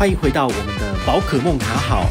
欢迎回到我们的宝可梦卡好。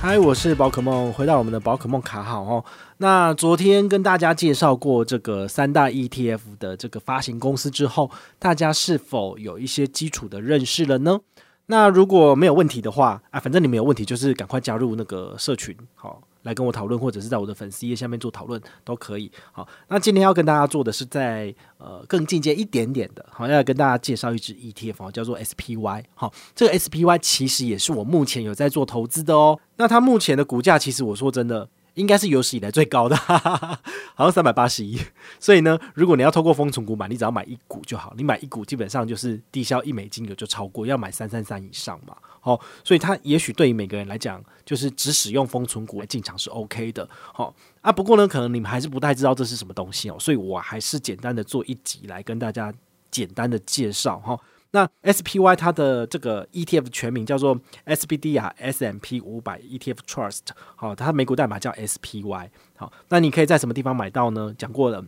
嗨，我是宝可梦，回到我们的宝可梦卡好哦。那昨天跟大家介绍过这个三大 ETF 的这个发行公司之后，大家是否有一些基础的认识了呢？那如果没有问题的话，啊，反正你们有问题就是赶快加入那个社群，好。来跟我讨论，或者是在我的粉丝页下面做讨论都可以。好，那今天要跟大家做的是在呃更进阶一点点的，好，要跟大家介绍一只 ETF，叫做 SPY。好，这个 SPY 其实也是我目前有在做投资的哦。那它目前的股价，其实我说真的。应该是有史以来最高的，哈哈哈，好像三百八十一。所以呢，如果你要透过丰存股买，你只要买一股就好。你买一股基本上就是低消一美金，有就超过要买三三三以上嘛。好，所以它也许对于每个人来讲，就是只使用封存股来进场是 OK 的。好啊，不过呢，可能你们还是不太知道这是什么东西哦，所以我还是简单的做一集来跟大家简单的介绍哈。那 SPY 它的这个 ETF 全名叫做 SPDR S&P 五百 ETF Trust，好，它美股代码叫 SPY，好，那你可以在什么地方买到呢？讲过了，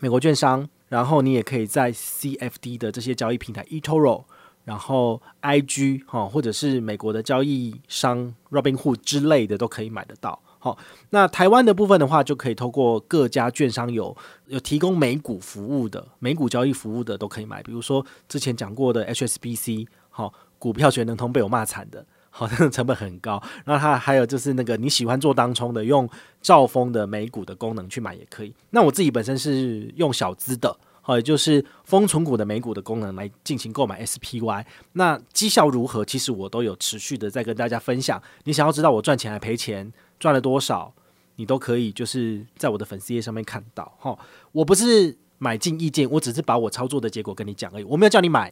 美国券商，然后你也可以在 CFD 的这些交易平台 eToro，然后 IG 哈，或者是美国的交易商 Robinhood 之类的都可以买得到。好，那台湾的部分的话，就可以透过各家券商有有提供美股服务的美股交易服务的都可以买，比如说之前讲过的 HSBC，好，股票全能通被我骂惨的，好，那 个成本很高。然后它还有就是那个你喜欢做当冲的，用兆丰的美股的功能去买也可以。那我自己本身是用小资的，好，也就是丰存股的美股的功能来进行购买 SPY。那绩效如何？其实我都有持续的在跟大家分享。你想要知道我赚钱还赔钱？赚了多少，你都可以就是在我的粉丝页上面看到哈。我不是买进意见，我只是把我操作的结果跟你讲而已。我没有叫你买，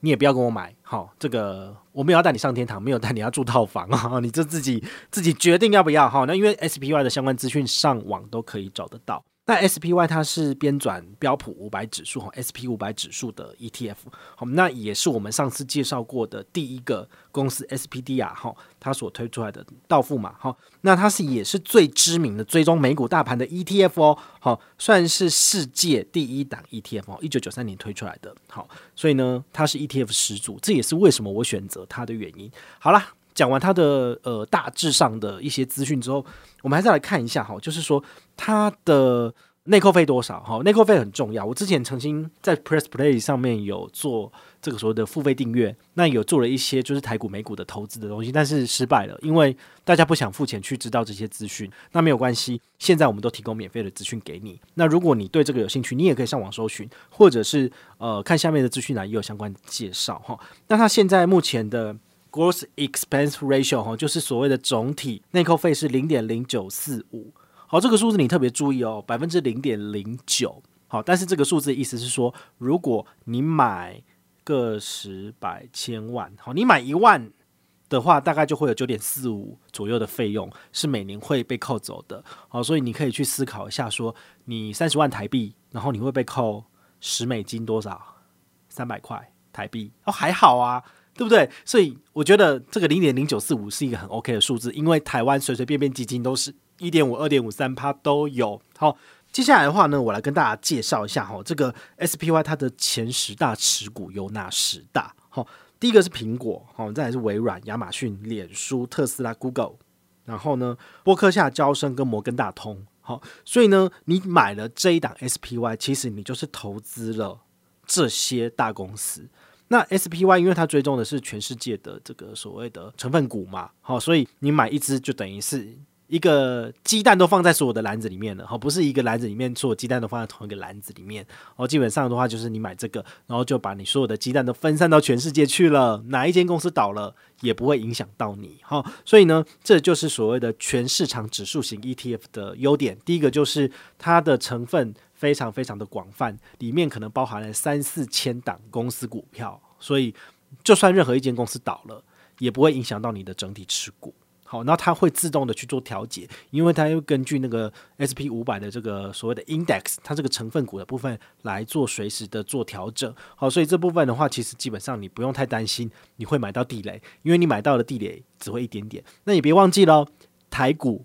你也不要跟我买。好，这个我没有要带你上天堂，没有带你要住套房啊，你就自己自己决定要不要哈。那因为 SPY 的相关资讯上网都可以找得到。那 SPY 它是编转标普五百指数哈，SP 五百指数的 ETF，好，那也是我们上次介绍过的第一个公司 SPDR 哈，它所推出来的道富嘛哈，那它是也是最知名的追踪美股大盘的 ETF 哦，好，算是世界第一档 ETF 哦，一九九三年推出来的，好，所以呢，它是 ETF 始祖，这也是为什么我选择它的原因。好啦，讲完它的呃大致上的一些资讯之后，我们还是来看一下哈，就是说它的内扣费多少哈？内扣费很重要。我之前曾经在 Press Play 上面有做这个所谓的付费订阅，那有做了一些就是台股美股的投资的东西，但是失败了，因为大家不想付钱去知道这些资讯。那没有关系，现在我们都提供免费的资讯给你。那如果你对这个有兴趣，你也可以上网搜寻，或者是呃看下面的资讯栏也有相关介绍哈。那它现在目前的。Gross expense ratio 哈，就是所谓的总体内扣费是零点零九四五。好，这个数字你特别注意哦，百分之零点零九。好，但是这个数字的意思是说，如果你买个十百千万，好，你买一万的话，大概就会有九点四五左右的费用是每年会被扣走的。好，所以你可以去思考一下，说你三十万台币，然后你会被扣十美金多少？三百块台币哦，还好啊。对不对？所以我觉得这个零点零九四五是一个很 OK 的数字，因为台湾随随便便基金都是一点五、二点五、三趴都有。好，接下来的话呢，我来跟大家介绍一下哈，这个 SPY 它的前十大持股有哪十大？好，第一个是苹果，好，再来是微软、亚马逊、脸书、特斯拉、Google，然后呢，波克夏、交生跟摩根大通。好，所以呢，你买了这一档 SPY，其实你就是投资了这些大公司。那 SPY 因为它追踪的是全世界的这个所谓的成分股嘛，好，所以你买一只就等于是一个鸡蛋都放在所有的篮子里面了，好，不是一个篮子里面所有鸡蛋都放在同一个篮子里面，哦，基本上的话就是你买这个，然后就把你所有的鸡蛋都分散到全世界去了，哪一间公司倒了也不会影响到你，好，所以呢，这就是所谓的全市场指数型 ETF 的优点，第一个就是它的成分。非常非常的广泛，里面可能包含了三四千档公司股票，所以就算任何一间公司倒了，也不会影响到你的整体持股。好，那它会自动的去做调节，因为它又根据那个 SP 五百的这个所谓的 index，它这个成分股的部分来做随时的做调整。好，所以这部分的话，其实基本上你不用太担心你会买到地雷，因为你买到的地雷只会一点点。那你别忘记了，台股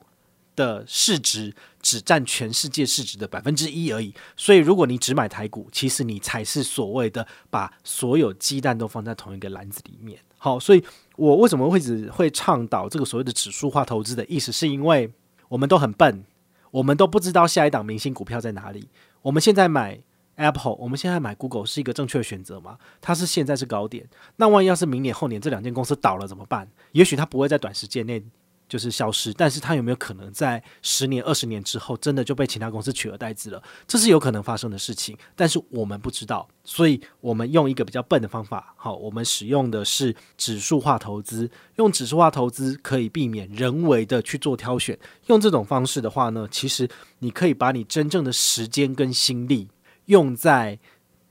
的市值只占全世界市值的百分之一而已，所以如果你只买台股，其实你才是所谓的把所有鸡蛋都放在同一个篮子里面。好，所以我为什么会只会倡导这个所谓的指数化投资的意思，是因为我们都很笨，我们都不知道下一档明星股票在哪里。我们现在买 Apple，我们现在买 Google 是一个正确的选择吗？它是现在是高点，那万一要是明年后年这两间公司倒了怎么办？也许它不会在短时间内。就是消失，但是它有没有可能在十年、二十年之后，真的就被其他公司取而代之了？这是有可能发生的事情，但是我们不知道，所以我们用一个比较笨的方法，好，我们使用的是指数化投资。用指数化投资可以避免人为的去做挑选，用这种方式的话呢，其实你可以把你真正的时间跟心力用在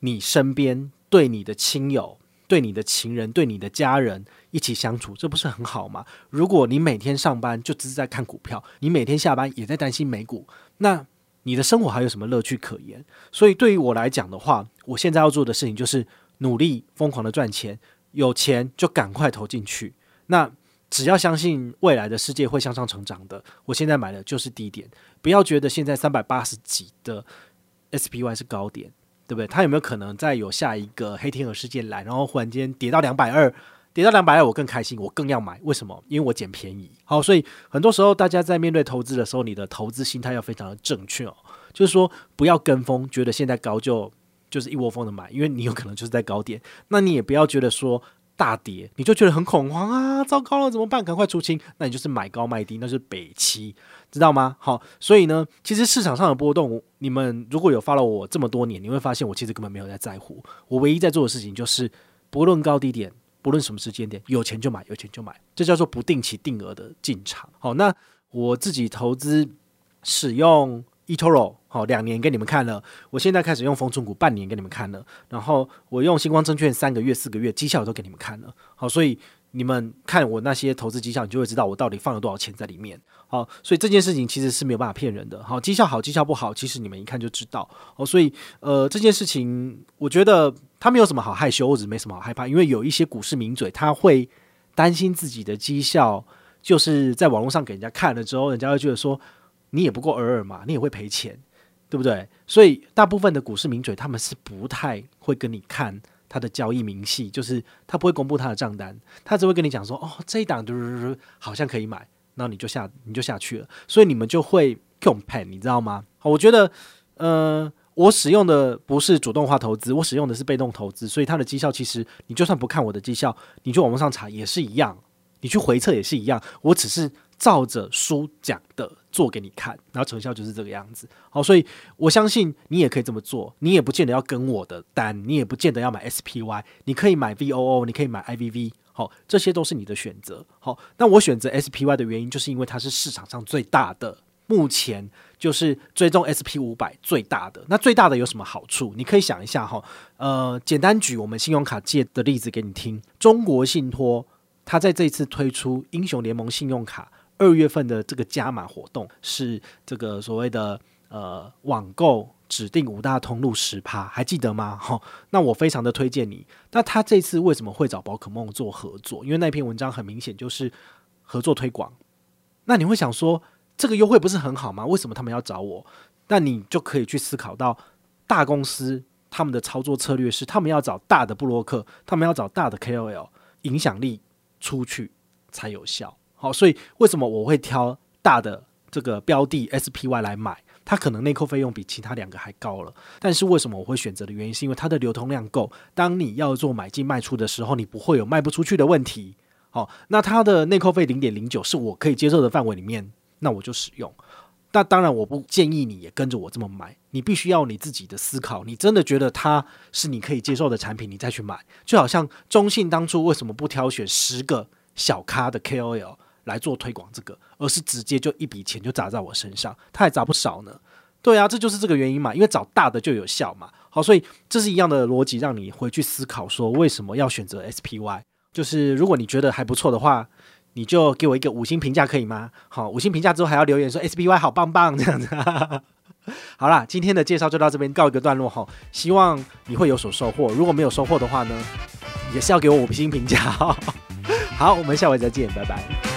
你身边，对你的亲友。对你的情人、对你的家人一起相处，这不是很好吗？如果你每天上班就只是在看股票，你每天下班也在担心美股，那你的生活还有什么乐趣可言？所以对于我来讲的话，我现在要做的事情就是努力疯狂的赚钱，有钱就赶快投进去。那只要相信未来的世界会向上成长的，我现在买的就是低点，不要觉得现在三百八十几的 SPY 是高点。对不对？它有没有可能再有下一个黑天鹅事件来，然后忽然间跌到两百二，跌到两百二，我更开心，我更要买。为什么？因为我捡便宜。好，所以很多时候大家在面对投资的时候，你的投资心态要非常的正确哦。就是说，不要跟风，觉得现在高就就是一窝蜂的买，因为你有可能就是在高点。那你也不要觉得说。大跌，你就觉得很恐慌啊！糟糕了，怎么办？赶快出清。那你就是买高卖低，那是北七，知道吗？好，所以呢，其实市场上的波动，你们如果有 follow 我这么多年，你会发现我其实根本没有在在乎。我唯一在做的事情就是，不论高低点，不论什么时间点，有钱就买，有钱就买，这叫做不定期定额的进场。好，那我自己投资使用。eToro 好，两年给你们看了，我现在开始用丰存股半年给你们看了，然后我用星光证券三个月、四个月绩效都给你们看了。好，所以你们看我那些投资绩效，你就会知道我到底放了多少钱在里面。好，所以这件事情其实是没有办法骗人的。好，绩效好，绩效不好，其实你们一看就知道。好，所以呃，这件事情我觉得他没有什么好害羞，或者没什么好害怕，因为有一些股市名嘴他会担心自己的绩效，就是在网络上给人家看了之后，人家会觉得说。你也不过尔尔嘛，你也会赔钱，对不对？所以大部分的股市名嘴他们是不太会跟你看他的交易明细，就是他不会公布他的账单，他只会跟你讲说，哦，这一档嘟嘟嘟好像可以买，然后你就下你就下去了，所以你们就会共盘，你知道吗？我觉得，呃，我使用的不是主动化投资，我使用的是被动投资，所以它的绩效其实你就算不看我的绩效，你去网络上查也是一样，你去回测也是一样，我只是。照着书讲的做给你看，然后成效就是这个样子。好，所以我相信你也可以这么做。你也不见得要跟我的单，你也不见得要买 SPY，你可以买 VOO，你可以买 IVV。好，这些都是你的选择。好，那我选择 SPY 的原因，就是因为它是市场上最大的，目前就是追踪 SP 五百最大的。那最大的有什么好处？你可以想一下哈。呃，简单举我们信用卡借的例子给你听。中国信托它在这次推出英雄联盟信用卡。二月份的这个加码活动是这个所谓的呃网购指定五大通路十趴，还记得吗？好，那我非常的推荐你。那他这次为什么会找宝可梦做合作？因为那篇文章很明显就是合作推广。那你会想说，这个优惠不是很好吗？为什么他们要找我？那你就可以去思考到，大公司他们的操作策略是，他们要找大的布洛克，他们要找大的 KOL，影响力出去才有效。好，所以为什么我会挑大的这个标的 SPY 来买？它可能内扣费用比其他两个还高了，但是为什么我会选择的原因，是因为它的流通量够。当你要做买进卖出的时候，你不会有卖不出去的问题。好，那它的内扣费零点零九是我可以接受的范围里面，那我就使用。那当然，我不建议你也跟着我这么买，你必须要你自己的思考。你真的觉得它是你可以接受的产品，你再去买。就好像中信当初为什么不挑选十个小咖的 KOL？来做推广这个，而是直接就一笔钱就砸在我身上，他还砸不少呢。对啊，这就是这个原因嘛，因为找大的就有效嘛。好，所以这是一样的逻辑，让你回去思考说为什么要选择 SPY。就是如果你觉得还不错的话，你就给我一个五星评价可以吗？好，五星评价之后还要留言说 SPY 好棒棒这样子。好啦，今天的介绍就到这边告一个段落哈，希望你会有所收获。如果没有收获的话呢，也是要给我五星评价。好，我们下回再见，拜拜。